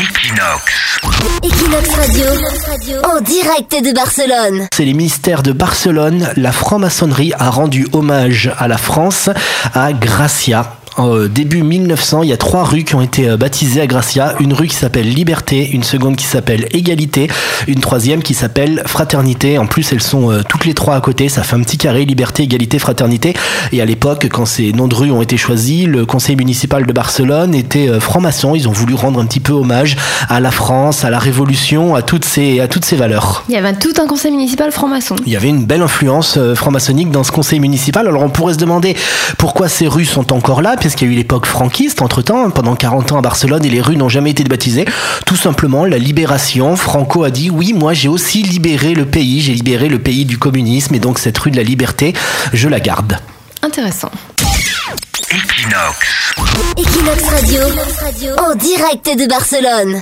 Equinox. Equinox Radio, en direct de Barcelone. C'est les mystères de Barcelone. La franc-maçonnerie a rendu hommage à la France à Gracia euh, début 1900, il y a trois rues qui ont été euh, baptisées à Gracia. Une rue qui s'appelle Liberté, une seconde qui s'appelle Égalité, une troisième qui s'appelle Fraternité. En plus, elles sont euh, toutes les trois à côté. Ça fait un petit carré Liberté, Égalité, Fraternité. Et à l'époque, quand ces noms de rues ont été choisis, le conseil municipal de Barcelone était franc-maçon. Ils ont voulu rendre un petit peu hommage à la France, à la Révolution, à toutes ces, à toutes ces valeurs. Il y avait tout un conseil municipal franc-maçon. Il y avait une belle influence franc-maçonnique dans ce conseil municipal. Alors on pourrait se demander pourquoi ces rues sont encore là parce qu'il y a eu l'époque franquiste entre-temps, hein, pendant 40 ans à Barcelone, et les rues n'ont jamais été baptisées. Tout simplement, la libération. Franco a dit, oui, moi j'ai aussi libéré le pays, j'ai libéré le pays du communisme, et donc cette rue de la liberté, je la garde. Intéressant. Equinox. Equinox Radio, en direct de Barcelone.